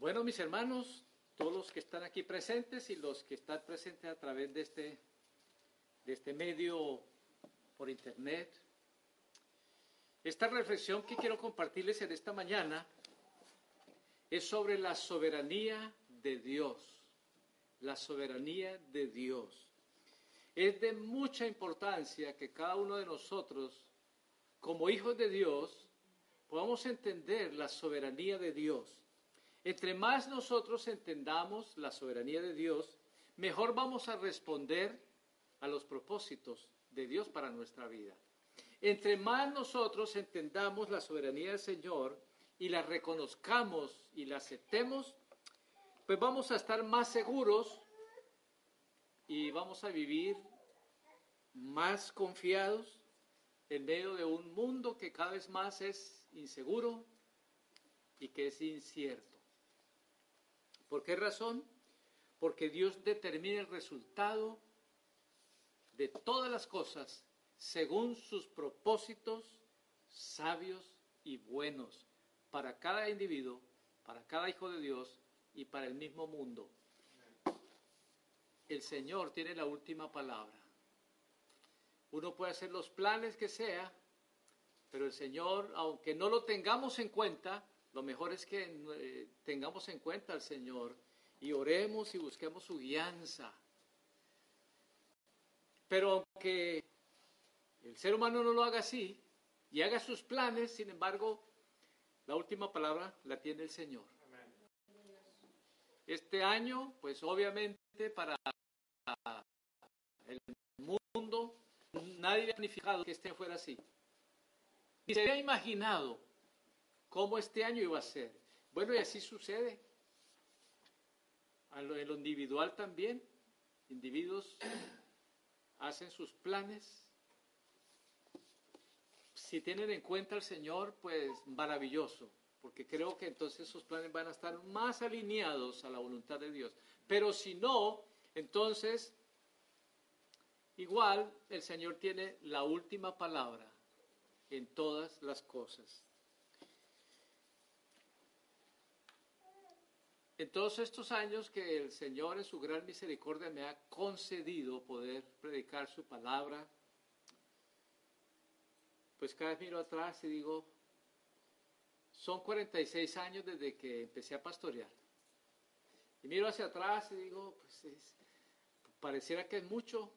Bueno, mis hermanos, todos los que están aquí presentes y los que están presentes a través de este, de este medio por internet, esta reflexión que quiero compartirles en esta mañana es sobre la soberanía de Dios. La soberanía de Dios. Es de mucha importancia que cada uno de nosotros, como hijos de Dios, podamos entender la soberanía de Dios. Entre más nosotros entendamos la soberanía de Dios, mejor vamos a responder a los propósitos de Dios para nuestra vida. Entre más nosotros entendamos la soberanía del Señor y la reconozcamos y la aceptemos, pues vamos a estar más seguros y vamos a vivir más confiados en medio de un mundo que cada vez más es inseguro y que es incierto. ¿Por qué razón? Porque Dios determina el resultado de todas las cosas según sus propósitos sabios y buenos para cada individuo, para cada hijo de Dios y para el mismo mundo. El Señor tiene la última palabra. Uno puede hacer los planes que sea, pero el Señor, aunque no lo tengamos en cuenta, lo mejor es que eh, tengamos en cuenta al Señor y oremos y busquemos su guianza. Pero aunque el ser humano no lo haga así y haga sus planes, sin embargo, la última palabra la tiene el Señor. Este año, pues obviamente para el mundo, nadie había planificado que este fuera así. Ni se había imaginado cómo este año iba a ser. Bueno, y así sucede. En lo individual también. Individuos hacen sus planes. Si tienen en cuenta al Señor, pues maravilloso, porque creo que entonces esos planes van a estar más alineados a la voluntad de Dios. Pero si no, entonces igual el Señor tiene la última palabra en todas las cosas. En todos estos años que el Señor en su gran misericordia me ha concedido poder predicar su palabra, pues cada vez miro atrás y digo, son 46 años desde que empecé a pastorear. Y miro hacia atrás y digo, pues pareciera que es mucho,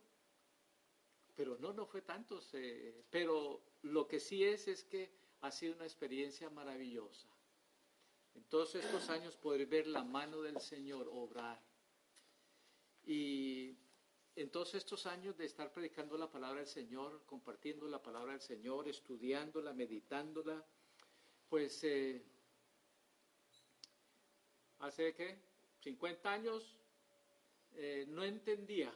pero no, no fue tanto. pero lo que sí es es que ha sido una experiencia maravillosa en todos estos años poder ver la mano del Señor obrar. Y en todos estos años de estar predicando la palabra del Señor, compartiendo la palabra del Señor, estudiándola, meditándola, pues eh, hace que 50 años eh, no entendía,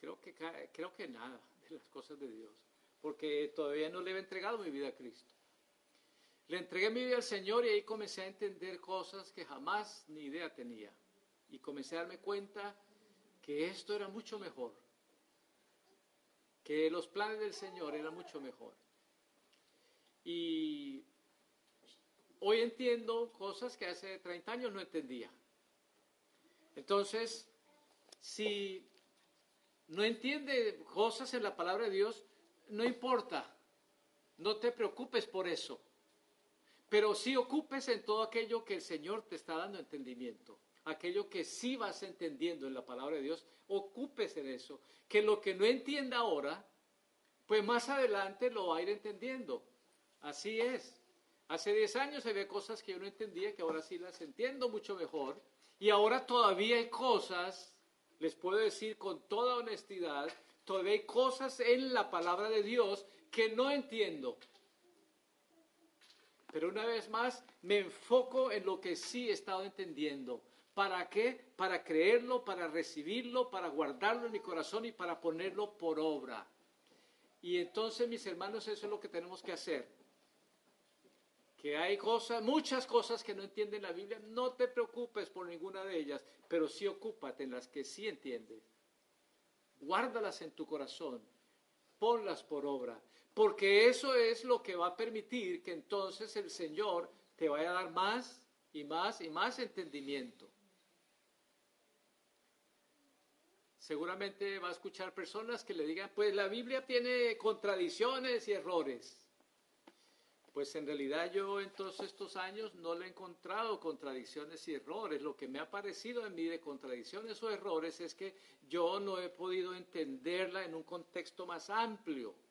creo que, creo que nada de las cosas de Dios, porque todavía no le he entregado mi vida a Cristo. Le entregué mi vida al Señor y ahí comencé a entender cosas que jamás ni idea tenía. Y comencé a darme cuenta que esto era mucho mejor, que los planes del Señor eran mucho mejor. Y hoy entiendo cosas que hace 30 años no entendía. Entonces, si no entiende cosas en la palabra de Dios, no importa, no te preocupes por eso. Pero sí ocupes en todo aquello que el Señor te está dando entendimiento. Aquello que sí vas entendiendo en la palabra de Dios, ocúpese en eso. Que lo que no entienda ahora, pues más adelante lo va a ir entendiendo. Así es. Hace 10 años había cosas que yo no entendía, que ahora sí las entiendo mucho mejor. Y ahora todavía hay cosas, les puedo decir con toda honestidad, todavía hay cosas en la palabra de Dios que no entiendo. Pero una vez más me enfoco en lo que sí he estado entendiendo. ¿Para qué? Para creerlo, para recibirlo, para guardarlo en mi corazón y para ponerlo por obra. Y entonces, mis hermanos, eso es lo que tenemos que hacer. Que hay cosas, muchas cosas que no entienden la Biblia, no te preocupes por ninguna de ellas, pero sí ocúpate en las que sí entiendes. Guárdalas en tu corazón, ponlas por obra porque eso es lo que va a permitir que entonces el Señor te vaya a dar más y más y más entendimiento. Seguramente va a escuchar personas que le digan, pues la Biblia tiene contradicciones y errores. Pues en realidad yo en todos estos años no le he encontrado contradicciones y errores. Lo que me ha parecido en mí de contradicciones o errores es que yo no he podido entenderla en un contexto más amplio.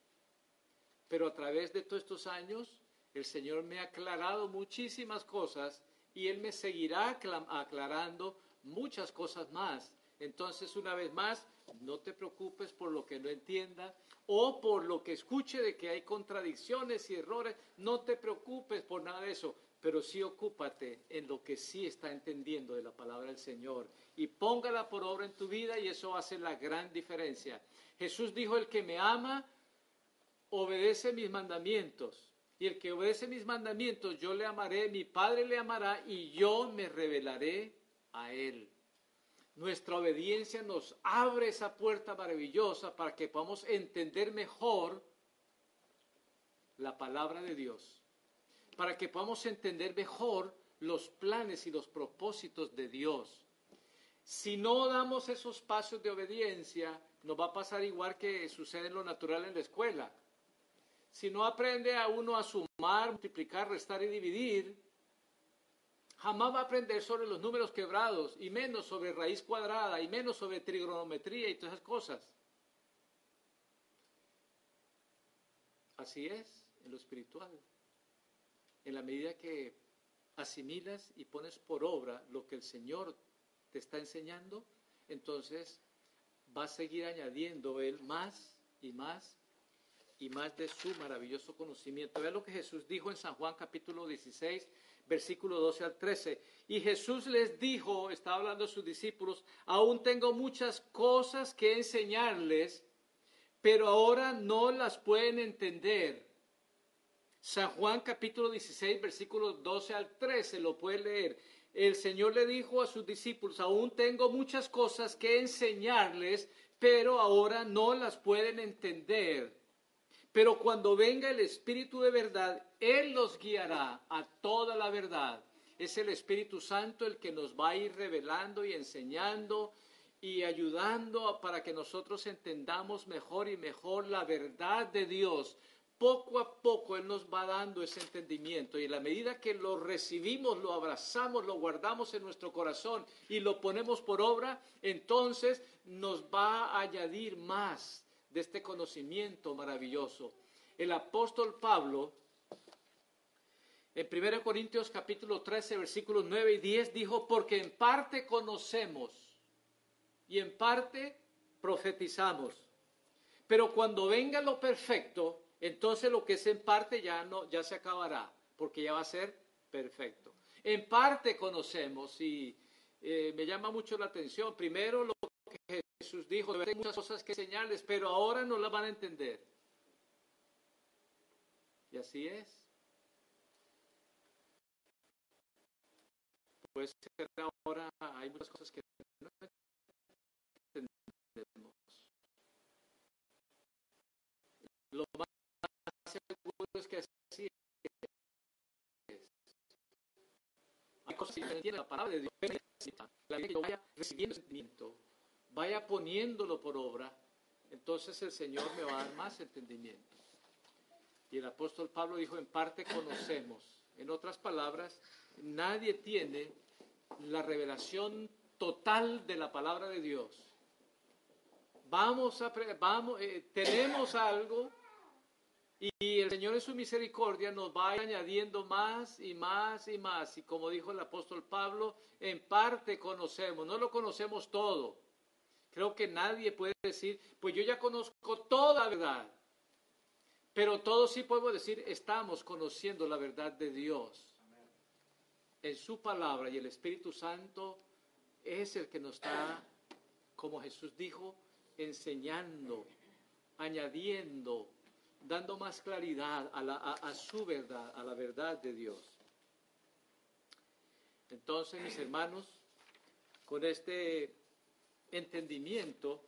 Pero a través de todos estos años el Señor me ha aclarado muchísimas cosas y Él me seguirá aclarando muchas cosas más. Entonces, una vez más, no te preocupes por lo que no entienda, o por lo que escuche de que hay contradicciones y errores, no te preocupes por nada de eso, pero sí ocúpate en lo que sí está entendiendo de la palabra del Señor y póngala por obra en tu vida y eso hace la gran diferencia. Jesús dijo, el que me ama, obedece mis mandamientos. Y el que obedece mis mandamientos, yo le amaré, mi Padre le amará y yo me revelaré a él. Nuestra obediencia nos abre esa puerta maravillosa para que podamos entender mejor la palabra de Dios, para que podamos entender mejor los planes y los propósitos de Dios. Si no damos esos pasos de obediencia, nos va a pasar igual que sucede en lo natural en la escuela. Si no aprende a uno a sumar, multiplicar, restar y dividir, jamás va a aprender sobre los números quebrados y menos sobre raíz cuadrada y menos sobre trigonometría y todas esas cosas. Así es en lo espiritual. En la medida que asimilas y pones por obra lo que el Señor te está enseñando, entonces va a seguir añadiendo Él más y más y más de su maravilloso conocimiento. Vea lo que Jesús dijo en San Juan capítulo 16, versículo 12 al 13. Y Jesús les dijo, estaba hablando a sus discípulos, aún tengo muchas cosas que enseñarles, pero ahora no las pueden entender. San Juan capítulo 16, versículo 12 al 13, lo puede leer. El Señor le dijo a sus discípulos, aún tengo muchas cosas que enseñarles, pero ahora no las pueden entender. Pero cuando venga el Espíritu de verdad, Él los guiará a toda la verdad. Es el Espíritu Santo el que nos va a ir revelando y enseñando y ayudando para que nosotros entendamos mejor y mejor la verdad de Dios. Poco a poco Él nos va dando ese entendimiento y en la medida que lo recibimos, lo abrazamos, lo guardamos en nuestro corazón y lo ponemos por obra, entonces nos va a añadir más de este conocimiento maravilloso. El apóstol Pablo, en 1 Corintios capítulo 13, versículos 9 y 10, dijo, porque en parte conocemos y en parte profetizamos. Pero cuando venga lo perfecto, entonces lo que es en parte ya no ya se acabará, porque ya va a ser perfecto. En parte conocemos y eh, me llama mucho la atención. Primero lo Jesús dijo, hay muchas cosas que enseñarles, pero ahora no las van a entender. Y así es. Puede ser ahora, hay muchas cosas que no entendemos. Lo más seguro es que así es. Hay cosas que entienden la palabra de Dios. La que yo vaya recibiendo sentimiento vaya poniéndolo por obra, entonces el Señor me va a dar más entendimiento. Y el apóstol Pablo dijo, en parte conocemos. En otras palabras, nadie tiene la revelación total de la palabra de Dios. Vamos a, vamos, eh, tenemos algo y el Señor en su misericordia nos va añadiendo más y más y más. Y como dijo el apóstol Pablo, en parte conocemos, no lo conocemos todo. Creo que nadie puede decir, pues yo ya conozco toda la verdad. Pero todos sí podemos decir, estamos conociendo la verdad de Dios. En su palabra y el Espíritu Santo es el que nos está, como Jesús dijo, enseñando, añadiendo, dando más claridad a, a su verdad, a la verdad de Dios. Entonces, mis hermanos, con este entendimiento,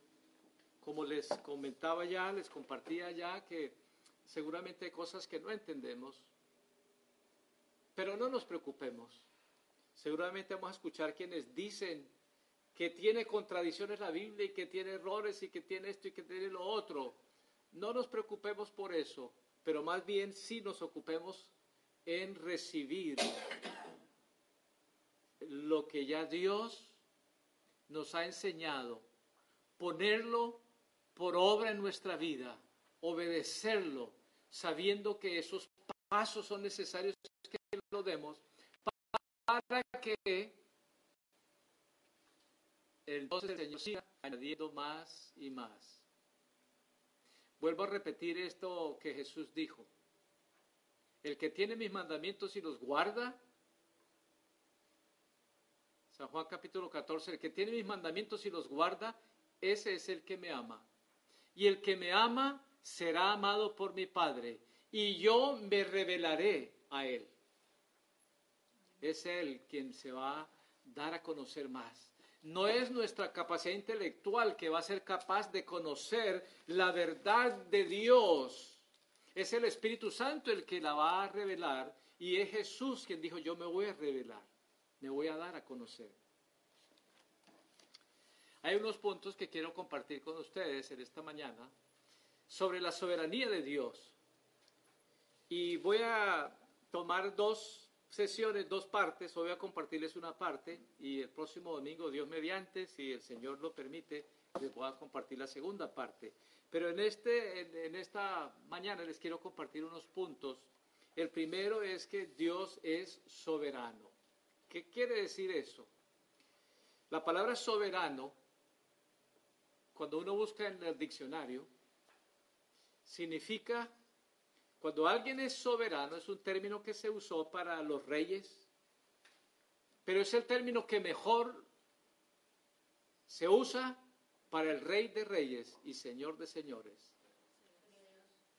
como les comentaba ya, les compartía ya que seguramente hay cosas que no entendemos, Pero no nos preocupemos. Seguramente vamos a escuchar quienes dicen que tiene contradicciones la Biblia y que tiene errores y que tiene esto y que tiene lo otro. No nos preocupemos por eso, pero más bien sí nos ocupemos en recibir lo que ya Dios nos ha enseñado, ponerlo por obra en nuestra vida, obedecerlo, sabiendo que esos pasos son necesarios que lo demos para que entonces el Señor siga añadiendo más y más. Vuelvo a repetir esto que Jesús dijo. El que tiene mis mandamientos y los guarda, San Juan capítulo 14, el que tiene mis mandamientos y los guarda, ese es el que me ama. Y el que me ama será amado por mi Padre, y yo me revelaré a él. Es él quien se va a dar a conocer más. No es nuestra capacidad intelectual que va a ser capaz de conocer la verdad de Dios. Es el Espíritu Santo el que la va a revelar y es Jesús quien dijo, yo me voy a revelar, me voy a dar a conocer. Hay unos puntos que quiero compartir con ustedes en esta mañana sobre la soberanía de Dios. Y voy a tomar dos sesiones, dos partes. Hoy voy a compartirles una parte y el próximo domingo, Dios mediante, si el Señor lo permite, les voy a compartir la segunda parte. Pero en, este, en, esta mañana les quiero compartir unos puntos. El primero es que Dios es soberano. ¿Qué quiere decir eso? La palabra soberano, cuando uno busca en el diccionario, significa cuando alguien es soberano es un término que se usó para los reyes, pero es el término que mejor se usa para el rey de reyes y señor de señores.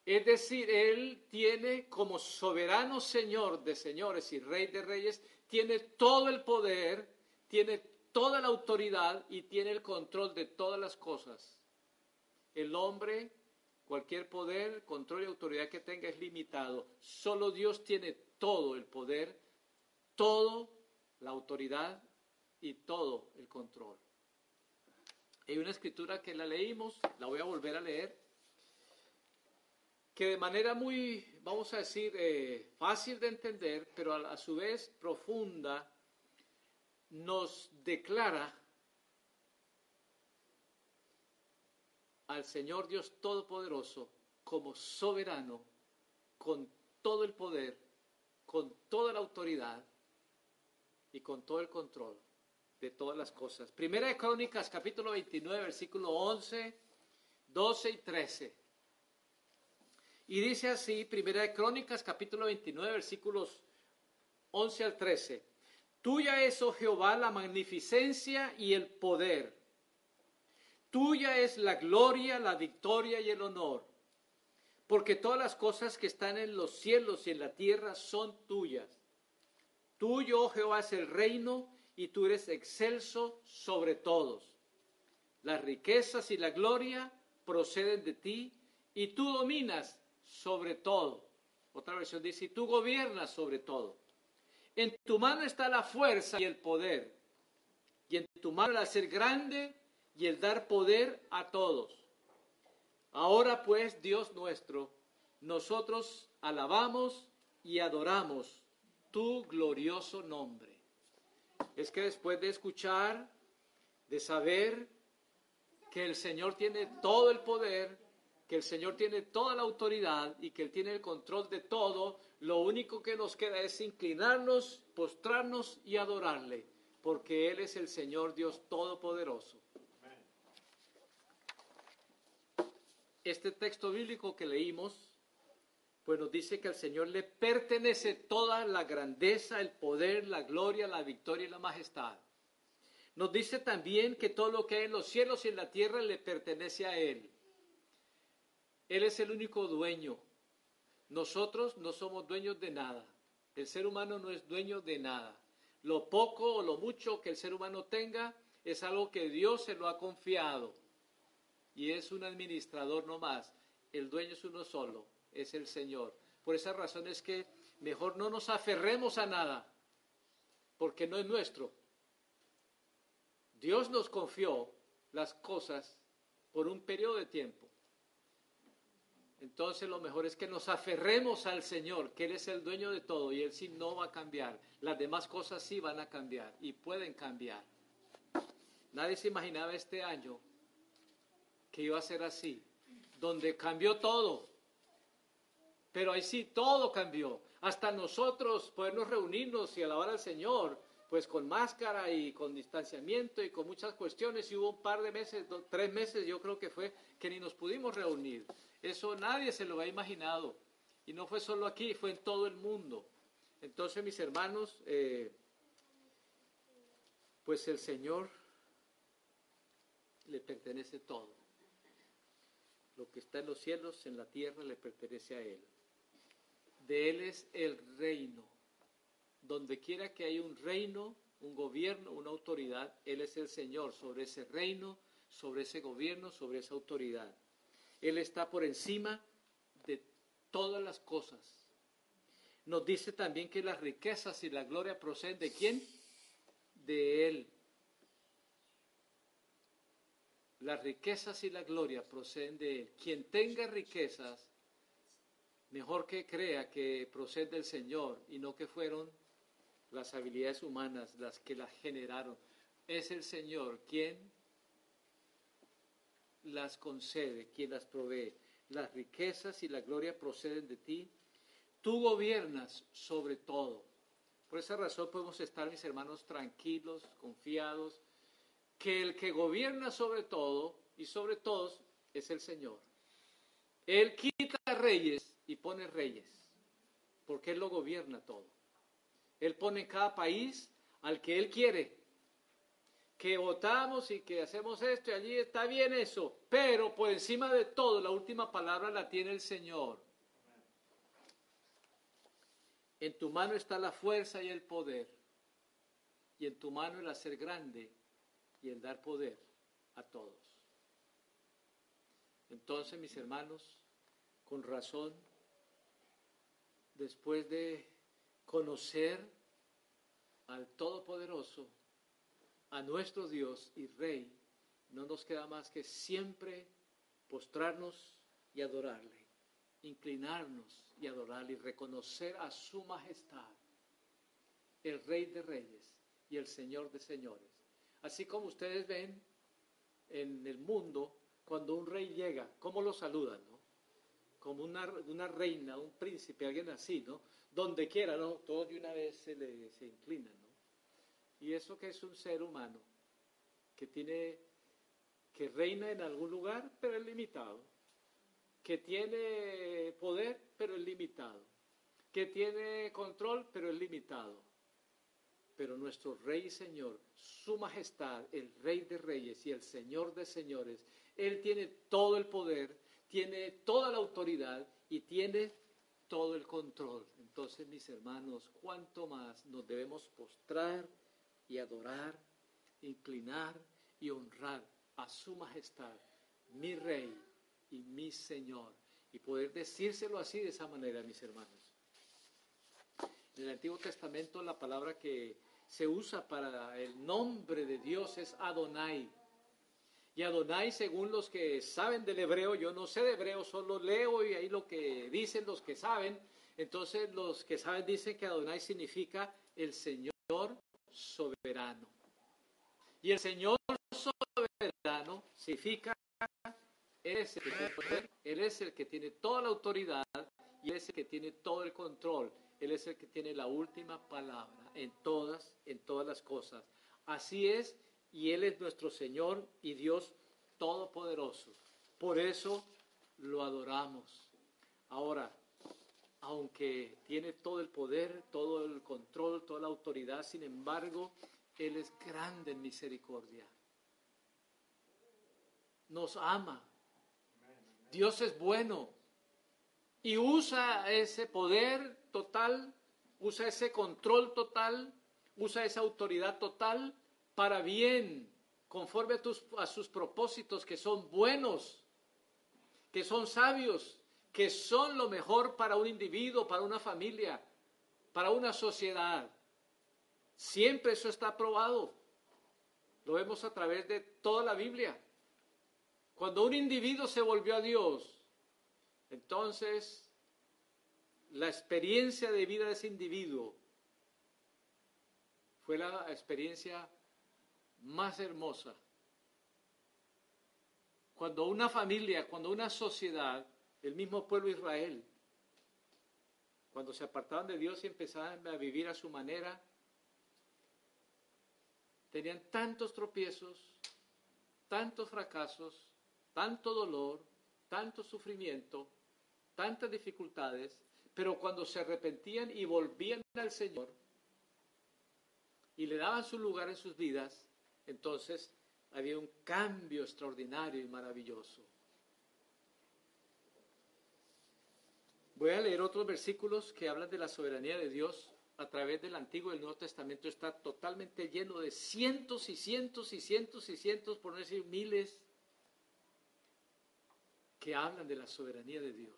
Es decir, él tiene como soberano señor de señores y rey de reyes, tiene todo el poder, tiene toda la autoridad y tiene el control de todas las cosas. El hombre Cualquier poder, control y autoridad que tenga es limitado. Solo Dios tiene todo el poder, todo la autoridad y todo el control. Hay una escritura que la leímos, la voy a volver a leer, que de manera muy, vamos a decir, eh, fácil de entender, pero a su vez profunda, nos declara al Señor Dios Todopoderoso como soberano, con todo el poder, con toda la autoridad y con todo el control de todas las cosas. Primera de Crónicas, capítulo 29, versículo 11, 12 y 13. Y dice así, Primera de Crónicas, capítulo 29, versículos 11 al 13. Tuya es, oh Jehová, la magnificencia y el poder Tuya es la gloria, la victoria y el honor, porque todas las cosas que están en los cielos y en la tierra son tuyas. Tuyo, oh Jehová, es el reino y tú eres excelso sobre todos. Las riquezas y la gloria proceden de ti y tú dominas sobre todo. Otra versión dice, y tú gobiernas sobre todo. En tu mano está la fuerza y el poder. Y en tu mano el hacer grande y el dar poder a todos. Ahora pues, Dios nuestro, nosotros alabamos y adoramos tu glorioso nombre. Es que después de escuchar, de saber que el Señor tiene todo el poder, que el Señor tiene toda la autoridad y que Él tiene el control de todo, lo único que nos queda es inclinarnos, postrarnos y adorarle, porque Él es el Señor Dios Todopoderoso. este texto bíblico que leímos, pues nos dice que al Señor le pertenece toda la grandeza, el poder, la gloria, la victoria y la majestad. Nos dice también que todo lo que hay en los cielos y en la tierra le pertenece a Él. Él es el único dueño. Nosotros no somos dueños de nada. El ser humano no es dueño de nada. Lo poco o lo mucho que el ser humano tenga es algo que Dios se lo ha confiado y es un administrador no más. El dueño es uno solo, es el Señor. Por esa razón es que mejor no nos aferremos a nada, porque no es nuestro. Dios nos confió las cosas por un periodo de tiempo. Entonces lo mejor es que nos aferremos al Señor, que Él es el dueño de todo y Él sí no va a cambiar. Las demás cosas sí van a cambiar y pueden cambiar. Nadie se imaginaba este año que iba a ser así, donde cambió todo. Pero ahí sí todo cambió. Hasta nosotros podernos reunirnos y alabar al Señor, pues con máscara y con distanciamiento y con muchas cuestiones. Y hubo un par de meses, tres meses yo creo que fue, que ni nos pudimos reunir. Eso nadie se lo había imaginado. Y no fue solo aquí, fue en todo el mundo. Entonces, mis hermanos, eh, pues el Señor le pertenece todo. Lo que está en los cielos, en la tierra, le pertenece a Él. De Él es el reino. Donde quiera que haya un reino, un gobierno, una autoridad, Él es el Señor sobre ese reino, sobre ese gobierno, sobre esa autoridad. Él está por encima de todas las cosas. Nos dice también que las riquezas y la gloria proceden de quién? De Él. Las riquezas y la gloria proceden de Él. Quien tenga riquezas, mejor que crea que procede del Señor y no que fueron las habilidades humanas las que las generaron. Es el Señor quien las concede, quien las provee. Las riquezas y la gloria proceden de ti. Tú gobiernas sobre todo. Por esa razón podemos estar, mis hermanos, tranquilos, confiados, que el que gobierna sobre todo y sobre todos es el Señor. Él quita reyes y pone reyes, porque Él lo gobierna todo. Él pone en cada país al que Él quiere que votamos y que hacemos esto y allí está bien eso, pero por encima de todo la última palabra la tiene el Señor. En tu mano está la fuerza y el poder, y en tu mano el hacer grande y el dar poder a todos. Entonces, mis hermanos, con razón, después de conocer al Todopoderoso, a nuestro Dios y Rey, no nos queda más que siempre postrarnos y adorarle, inclinarnos y adorarle y reconocer a su majestad, el Rey de Reyes y el Señor de Señores. Así como ustedes ven en el mundo, cuando un rey llega, ¿cómo lo saludan? No? Como una, una, reina, un príncipe, alguien así, ¿no? Donde quiera, ¿no? Todos de una vez se, le, se ¿no? Y eso que es un ser humano, que tiene, que reina en algún lugar, pero es limitado. Que tiene poder, pero es limitado. Que tiene control, pero es limitado. Pero nuestro Rey y Señor, su majestad, el Rey de Reyes y el Señor de Señores, Él tiene todo el poder, tiene toda la autoridad y tiene todo el control. Entonces, mis hermanos, cuánto más nos debemos postrar y adorar, inclinar y honrar a su majestad, mi rey y mi señor. Y poder decírselo así de esa manera, mis hermanos. En el Antiguo Testamento la palabra que se usa para el nombre de Dios es Adonai. Y Adonai, según los que saben del hebreo, yo no sé de hebreo, solo leo y ahí lo que dicen los que saben. Entonces los que saben dicen que Adonai significa el Señor soberano. Y el Señor soberano significa, él es, el que él es el que tiene toda la autoridad y Él es el que tiene todo el control. Él es el que tiene la última palabra en todas, en todas las cosas. Así es, y Él es nuestro Señor y Dios Todopoderoso. Por eso lo adoramos. Ahora, aunque tiene todo el poder, todo el control, toda la autoridad, sin embargo, Él es grande en misericordia. Nos ama. Dios es bueno. Y usa ese poder total, usa ese control total, usa esa autoridad total para bien, conforme a, tus, sus propósitos que son buenos, que son sabios, que son lo mejor para un individuo, para una familia. para una sociedad. Siempre eso está probado. Lo vemos a través de toda la Biblia. Cuando un individuo se volvió a Dios, entonces la experiencia de vida de ese individuo fue la experiencia más hermosa. Cuando una familia, cuando una sociedad, el mismo pueblo Israel, cuando se apartaban de Dios y empezaban a vivir a su manera, tenían tantos tropiezos, tantos fracasos, tanto dolor, tanto sufrimiento, tantas dificultades, pero cuando se arrepentían y volvían al Señor y le daban su lugar en sus vidas, entonces había un cambio extraordinario y maravilloso. Voy a leer otros versículos que hablan de la soberanía de Dios a través del Antiguo y el Nuevo Testamento. Está totalmente lleno de cientos y cientos y cientos y cientos, por no decir miles, que hablan de la soberanía de Dios.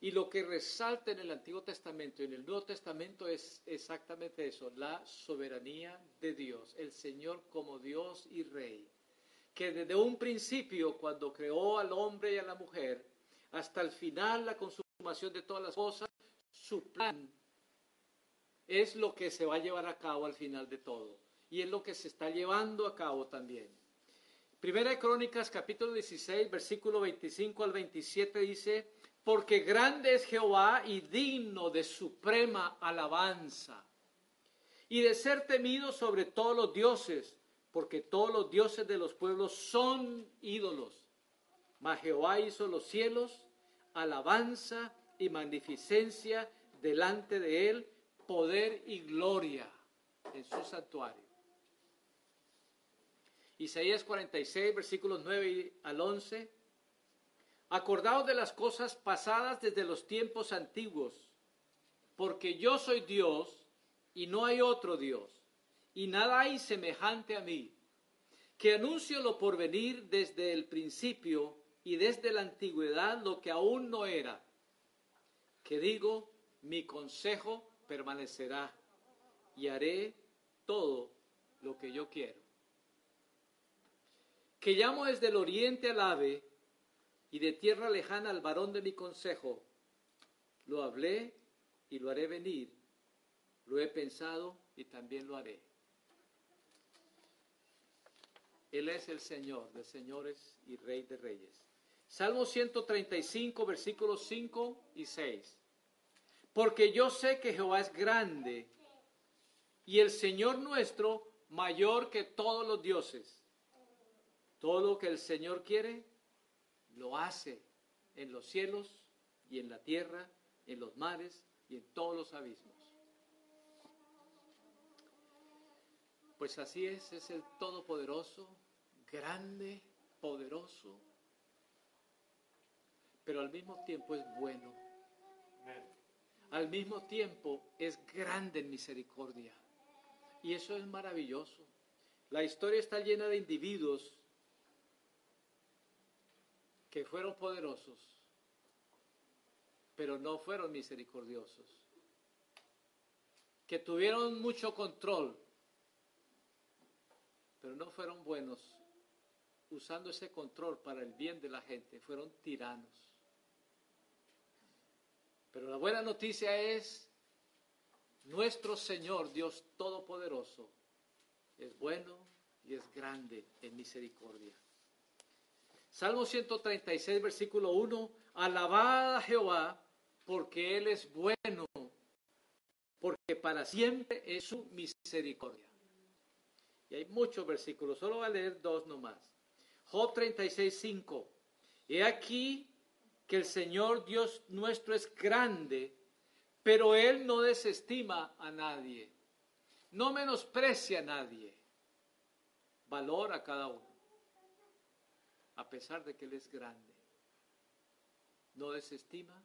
Y lo que resalta en el Antiguo Testamento y en el Nuevo Testamento es exactamente eso, la soberanía de Dios, el Señor como Dios y Rey, que desde un principio, cuando creó al hombre y a la mujer, hasta el final, la consumación de todas las cosas, su plan es lo que se va a llevar a cabo al final de todo. Y es lo que se está llevando a cabo también. Primera de Crónicas, capítulo 16, versículo 25 al 27 dice, porque grande es Jehová y digno de suprema alabanza, y de ser temido sobre todos los dioses, porque todos los dioses de los pueblos son ídolos. Mas Jehová hizo los cielos, alabanza y magnificencia delante de él, poder y gloria en su santuario. Isaías 46, versículos 9 al 11. Acordaos de las cosas pasadas desde los tiempos antiguos, porque yo soy Dios y no hay otro Dios, y nada hay semejante a mí, que anuncio lo por venir desde el principio y desde la antigüedad lo que aún no era, que digo, mi consejo permanecerá y haré todo lo que yo quiero. Que llamo desde el oriente al ave, y de tierra lejana al varón de mi consejo. Lo hablé y lo haré venir. Lo he pensado y también lo haré. Él es el Señor de señores y Rey de reyes. Salmo 135, versículos 5 y 6. Porque yo sé que Jehová es grande y el Señor nuestro mayor que todos los dioses. Todo lo que el Señor quiere, lo hace en los cielos y en la tierra, en los mares y en todos los abismos. Pues así es, es el Todopoderoso, grande, poderoso, pero al mismo tiempo es bueno. Al mismo tiempo es grande en misericordia. Y eso es maravilloso. La historia está llena de individuos que fueron poderosos, pero no fueron misericordiosos, que tuvieron mucho control, pero no fueron buenos usando ese control para el bien de la gente, fueron tiranos. Pero la buena noticia es, nuestro Señor Dios Todopoderoso es bueno y es grande en misericordia. Salmo 136, versículo 1, alabad a Jehová porque Él es bueno, porque para siempre es su misericordia. Y hay muchos versículos, solo voy a leer dos nomás. Job 36, 5. He aquí que el Señor Dios nuestro es grande, pero Él no desestima a nadie, no menosprecia a nadie, valora a cada uno a pesar de que Él es grande. No desestima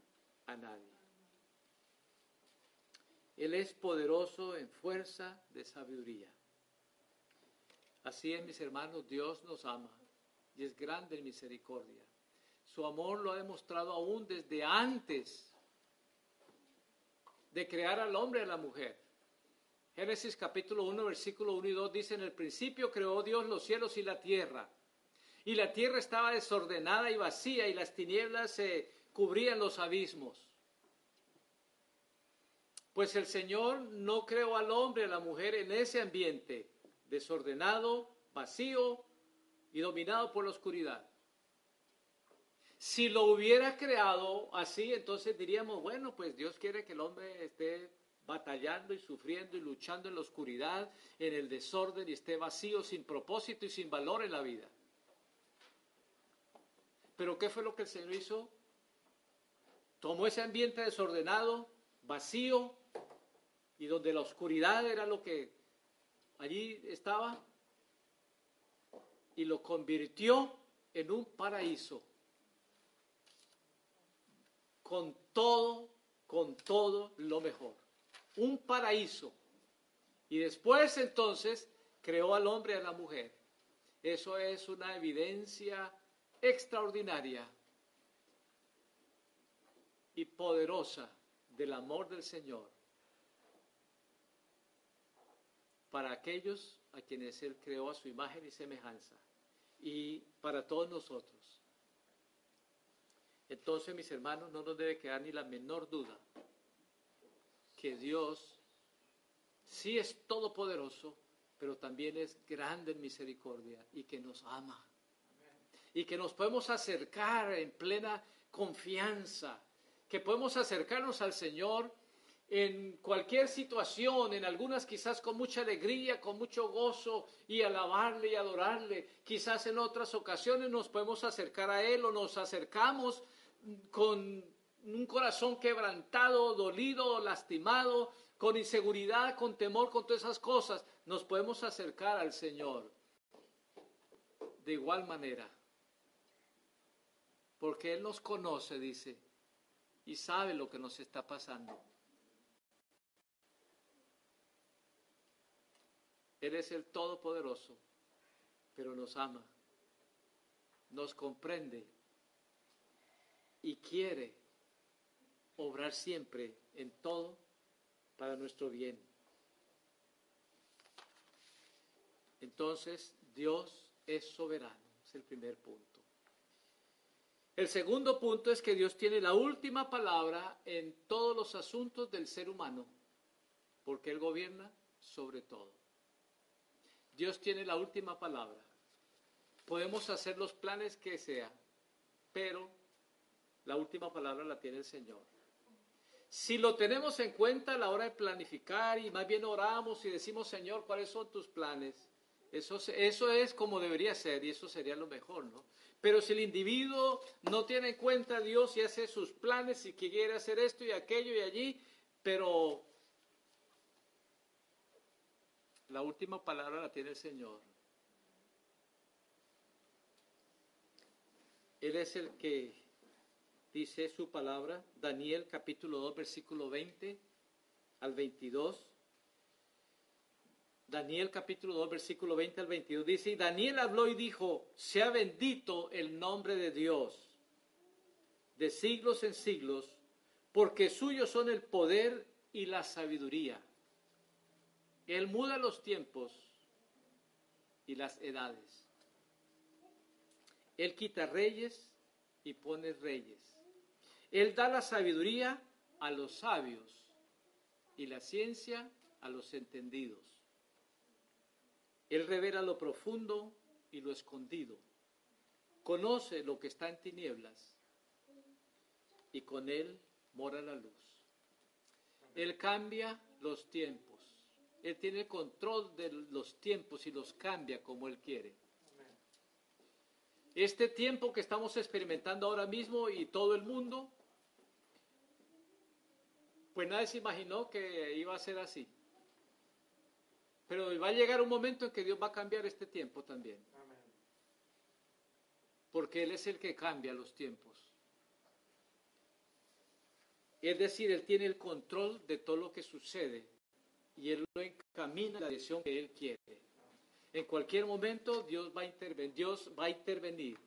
a nadie. Él es poderoso en fuerza de sabiduría. Así es, mis hermanos, Dios nos ama y es grande en misericordia. Su amor lo ha demostrado aún desde antes de crear al hombre y a la mujer. Génesis capítulo 1, versículo 1 y 2 dice, en el principio creó Dios los cielos y la tierra. Y la tierra estaba desordenada y vacía y las tinieblas se cubrían los abismos. Pues el Señor no creó al hombre y a la mujer en ese ambiente desordenado, vacío y dominado por la oscuridad. Si lo hubiera creado así, entonces diríamos, bueno, pues Dios quiere que el hombre esté batallando y sufriendo y luchando en la oscuridad, en el desorden y esté vacío, sin propósito y sin valor en la vida. Pero ¿qué fue lo que el Señor hizo? Tomó ese ambiente desordenado, vacío, y donde la oscuridad era lo que allí estaba, y lo convirtió en un paraíso, con todo, con todo lo mejor un paraíso. Y después entonces creó al hombre y a la mujer. Eso es una evidencia extraordinaria y poderosa del amor del Señor para aquellos a quienes Él creó a su imagen y semejanza y para todos nosotros. Entonces, mis hermanos, no nos debe quedar ni la menor duda que Dios sí es todopoderoso, pero también es grande en misericordia y que nos ama. Y que nos podemos acercar en plena confianza, que podemos acercarnos al Señor en cualquier situación, en algunas quizás con mucha alegría, con mucho gozo y alabarle y adorarle. Quizás en otras ocasiones nos podemos acercar a Él o nos acercamos con un corazón quebrantado, dolido, lastimado, con inseguridad, con temor, con todas esas cosas, nos podemos acercar al Señor de igual manera. Porque Él nos conoce, dice, y sabe lo que nos está pasando. Él es el Todopoderoso, pero nos ama, nos comprende y quiere obrar siempre en todo para nuestro bien. Entonces, Dios es soberano, es el primer punto. El segundo punto es que Dios tiene la última palabra en todos los asuntos del ser humano, porque Él gobierna sobre todo. Dios tiene la última palabra. Podemos hacer los planes que sea, pero la última palabra la tiene el Señor. Si lo tenemos en cuenta a la hora de planificar y más bien oramos y decimos, Señor, ¿cuáles son tus planes? Eso, eso es como debería ser y eso sería lo mejor, ¿no? Pero si el individuo no tiene en cuenta a Dios y hace sus planes y quiere hacer esto y aquello y allí, pero la última palabra la tiene el Señor. Él es el que dice su palabra, Daniel capítulo 2, versículo 20 al 22. Daniel capítulo 2, versículo 20 al 22 dice, y Daniel habló y dijo, sea bendito el nombre de Dios de siglos en siglos, porque suyos son el poder y la sabiduría. Él muda los tiempos y las edades. Él quita reyes y pone reyes. Él da la sabiduría a los sabios y la ciencia a los entendidos. Él revela lo profundo y lo escondido. Conoce lo que está en tinieblas y con Él mora la luz. Él cambia los tiempos. Él tiene control de los tiempos y los cambia como Él quiere. Este tiempo que estamos experimentando ahora mismo y todo el mundo pues nadie se imaginó que iba a ser así. Pero va a llegar un momento en que Dios va a cambiar este tiempo también. Porque Él es el que cambia los tiempos. Es decir, Él tiene el control de todo lo que sucede y Él lo encamina en la dirección que Él quiere. En cualquier momento Dios va a intervenir. Dios va a intervenir.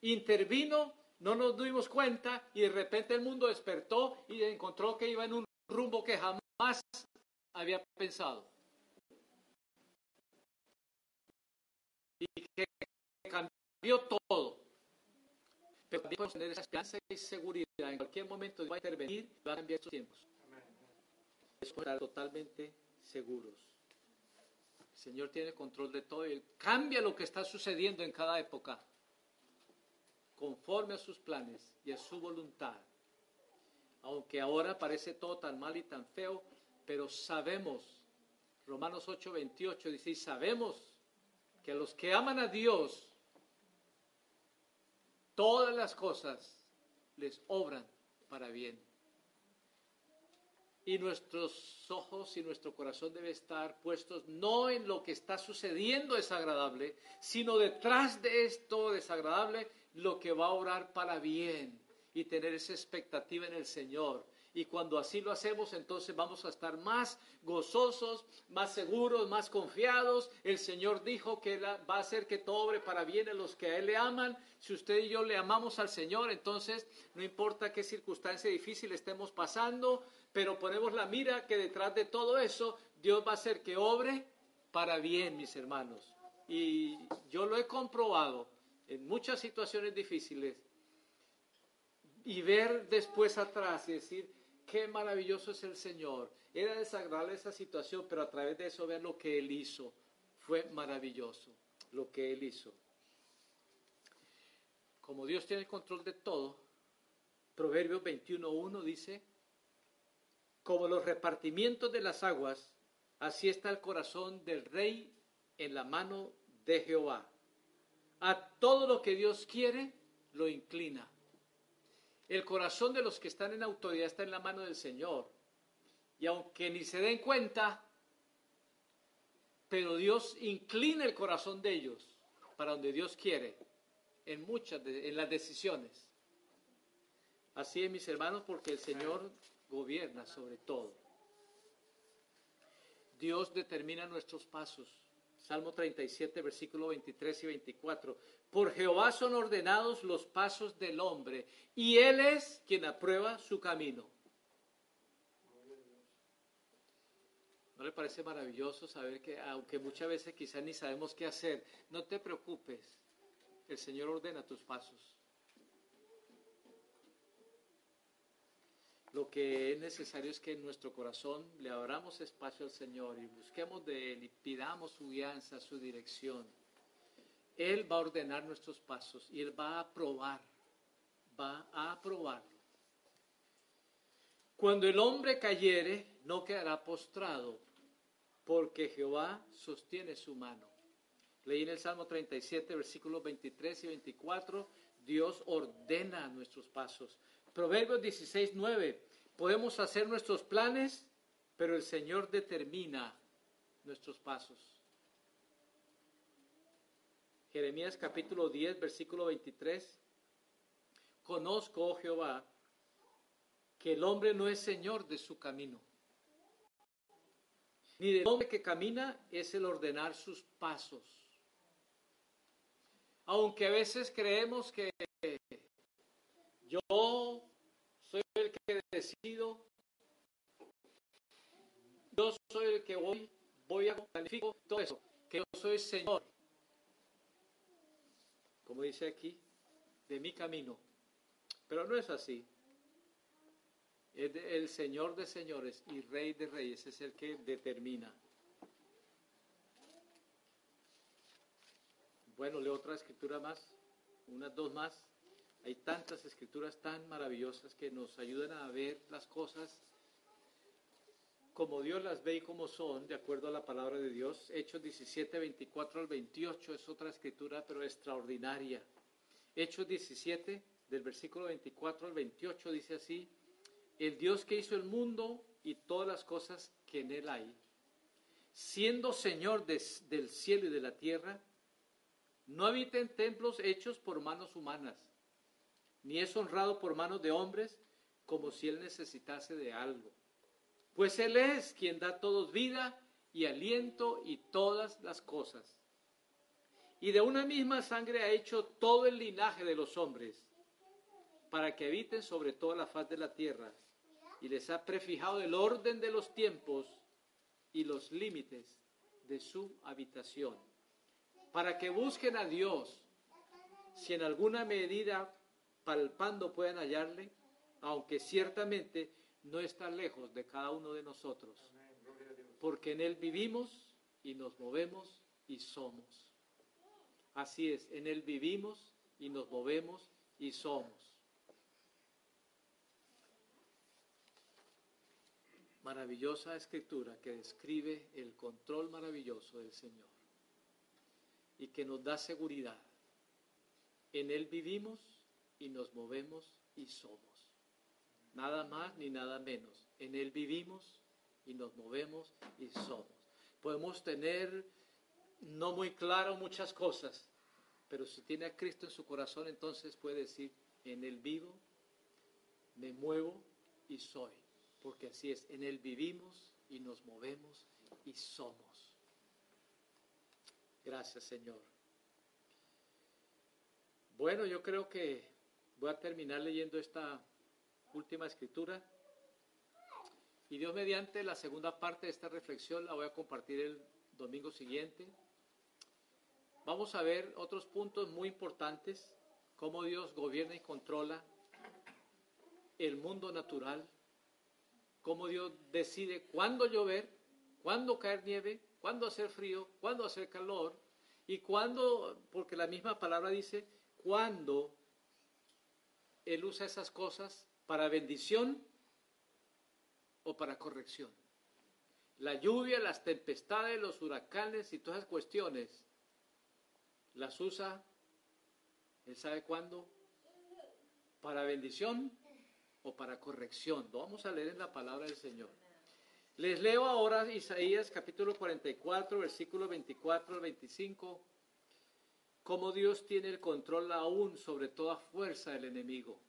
Intervino, no nos dimos cuenta y de repente el mundo despertó y encontró que iba en un rumbo que jamás había pensado. Y que cambió todo. Pero también podemos tener esa esperanza y seguridad. En cualquier momento va a intervenir y va a cambiar estos tiempos. Estar totalmente seguros. El Señor tiene control de todo y Él cambia lo que está sucediendo en cada época conforme a sus planes y a su voluntad. Aunque ahora parece todo tan mal y tan feo, pero sabemos, Romanos 8, 28 dice, y sabemos que a los que aman a Dios, todas las cosas les obran para bien. Y nuestros ojos y nuestro corazón debe estar puestos no en lo que está sucediendo desagradable, sino detrás de esto desagradable, lo que va a obrar para bien y tener esa expectativa en el Señor. Y cuando así lo hacemos, entonces vamos a estar más gozosos, más seguros, más confiados. El Señor dijo que va a hacer que todo obre para bien a los que a Él le aman. Si usted y yo le amamos al Señor, entonces no importa qué circunstancia difícil estemos pasando, pero ponemos la mira que detrás de todo eso, Dios va a hacer que obre para bien, mis hermanos. Y yo lo he comprobado en muchas situaciones difíciles y ver después atrás y decir, qué maravilloso es el Señor. Era desagradable esa situación, pero a través de eso ver lo que Él hizo. Fue maravilloso lo que Él hizo. Como Dios tiene el control de todo, Proverbios 21.1 dice, como los repartimientos de las aguas, así está el corazón del rey en la mano de Jehová. A todo lo que Dios quiere, lo inclina. El corazón de los que están en autoridad está en la mano del Señor. Y aunque ni se den cuenta, pero Dios inclina el corazón de ellos para donde Dios quiere, en muchas, de, en las decisiones. Así es, mis hermanos, porque el Señor gobierna sobre todo. Dios determina nuestros pasos. Salmo 37, versículo 23 y 24. Por Jehová son ordenados los pasos del hombre, y Él es quien aprueba su camino. ¿No le parece maravilloso saber que, aunque muchas veces quizás ni sabemos qué hacer, no te preocupes, el Señor ordena tus pasos? Lo que es necesario es que en nuestro corazón le abramos espacio al Señor y busquemos de Él y pidamos su guianza, su dirección. Él va a ordenar nuestros pasos y Él va a aprobar, va a aprobarlo. Cuando el hombre cayere, no quedará postrado, porque Jehová sostiene su mano. Leí en el Salmo 37, versículos 23 y 24, Dios ordena nuestros pasos. Proverbios 16, 9, podemos hacer nuestros planes, pero el Señor determina nuestros pasos. Jeremías capítulo 10, versículo 23. Conozco, oh Jehová, que el hombre no es señor de su camino, ni del hombre que camina es el ordenar sus pasos. Aunque a veces creemos que yo soy el que decido, yo soy el que voy, voy a planificar todo eso, que yo soy Señor como dice aquí, de mi camino. Pero no es así. Es el Señor de señores y Rey de reyes es el que determina. Bueno, leo otra escritura más, unas dos más. Hay tantas escrituras tan maravillosas que nos ayudan a ver las cosas como Dios las ve y como son, de acuerdo a la palabra de Dios. Hechos 17, 24 al 28 es otra escritura, pero extraordinaria. Hechos 17, del versículo 24 al 28, dice así, el Dios que hizo el mundo y todas las cosas que en él hay, siendo Señor del cielo y de la tierra, no habita en templos hechos por manos humanas, ni es honrado por manos de hombres como si él necesitase de algo pues Él es quien da a todos vida y aliento y todas las cosas. Y de una misma sangre ha hecho todo el linaje de los hombres, para que habiten sobre toda la faz de la tierra, y les ha prefijado el orden de los tiempos y los límites de su habitación, para que busquen a Dios, si en alguna medida palpando puedan hallarle, aunque ciertamente no está lejos de cada uno de nosotros, porque en Él vivimos y nos movemos y somos. Así es, en Él vivimos y nos movemos y somos. maravillosa escritura que describe el control maravilloso del Señor y que nos da seguridad. En Él vivimos y nos movemos y somos. Nada más ni nada menos. En Él vivimos y nos movemos y somos. Podemos tener no muy claro muchas cosas, pero si tiene a Cristo en su corazón, entonces puede decir, en Él vivo, me muevo y soy porque así es, en Él vivimos y nos movemos y somos. Gracias Señor. Bueno, yo creo que voy a terminar leyendo esta última escritura y Dios mediante la segunda parte de esta reflexión la voy a compartir el domingo siguiente. Vamos a ver otros puntos muy importantes, cómo Dios gobierna y controla el mundo natural cómo Dios decide cuándo llover, cuándo caer nieve, cuándo hacer frío, cuándo hacer calor, y cuándo, porque la misma palabra dice, cuándo Él usa esas cosas para bendición o para corrección. La lluvia, las tempestades, los huracanes y todas esas cuestiones, las usa, Él sabe cuándo, para bendición o para corrección. Vamos a leer en la palabra del Señor. Les leo ahora Isaías capítulo 44, versículo 24 al 25, cómo Dios tiene el control aún sobre toda fuerza del enemigo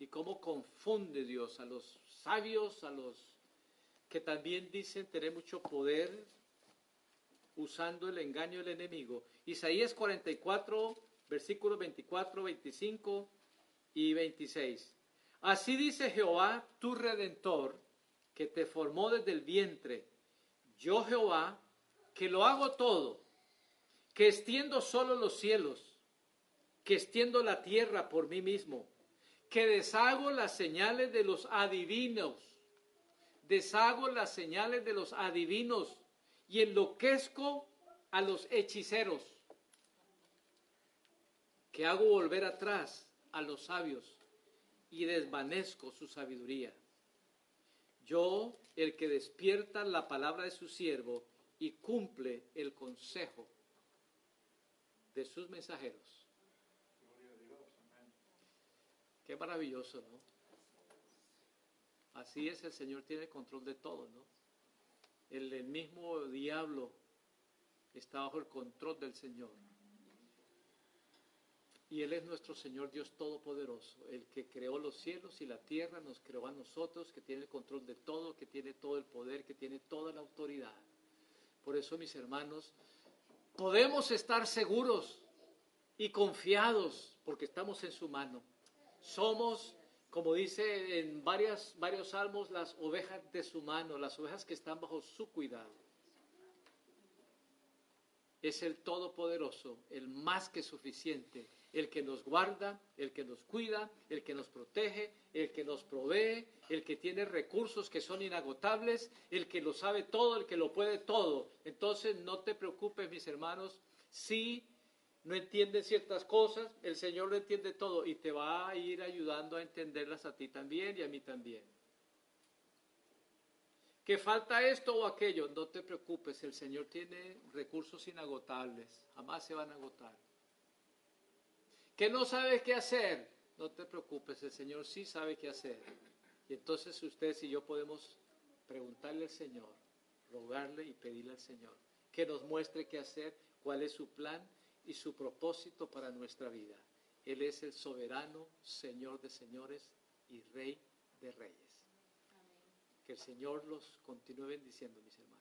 y cómo confunde Dios a los sabios, a los que también dicen tener mucho poder usando el engaño del enemigo. Isaías 44, versículos 24, 25 y 26. Así dice Jehová, tu redentor, que te formó desde el vientre. Yo Jehová, que lo hago todo, que extiendo solo los cielos, que extiendo la tierra por mí mismo, que deshago las señales de los adivinos, deshago las señales de los adivinos y enloquezco a los hechiceros, que hago volver atrás a los sabios y desvanezco su sabiduría. Yo, el que despierta la palabra de su siervo y cumple el consejo de sus mensajeros. Qué maravilloso, ¿no? Así es, el Señor tiene control de todo, ¿no? El, el mismo diablo está bajo el control del Señor. Y Él es nuestro Señor Dios Todopoderoso, el que creó los cielos y la tierra, nos creó a nosotros, que tiene el control de todo, que tiene todo el poder, que tiene toda la autoridad. Por eso, mis hermanos, podemos estar seguros y confiados porque estamos en su mano. Somos, como dice en varias, varios salmos, las ovejas de su mano, las ovejas que están bajo su cuidado. Es el Todopoderoso, el más que suficiente el que nos guarda, el que nos cuida, el que nos protege, el que nos provee, el que tiene recursos que son inagotables, el que lo sabe todo, el que lo puede todo. Entonces no te preocupes, mis hermanos, si no entiendes ciertas cosas, el Señor lo entiende todo y te va a ir ayudando a entenderlas a ti también y a mí también. Que falta esto o aquello, no te preocupes, el Señor tiene recursos inagotables, jamás se van a agotar que no sabes qué hacer, no te preocupes, el Señor sí sabe qué hacer. Y entonces ustedes y yo podemos preguntarle al Señor, rogarle y pedirle al Señor que nos muestre qué hacer, cuál es su plan y su propósito para nuestra vida. Él es el soberano, Señor de señores y Rey de reyes. Que el Señor los continúe bendiciendo, mis hermanos.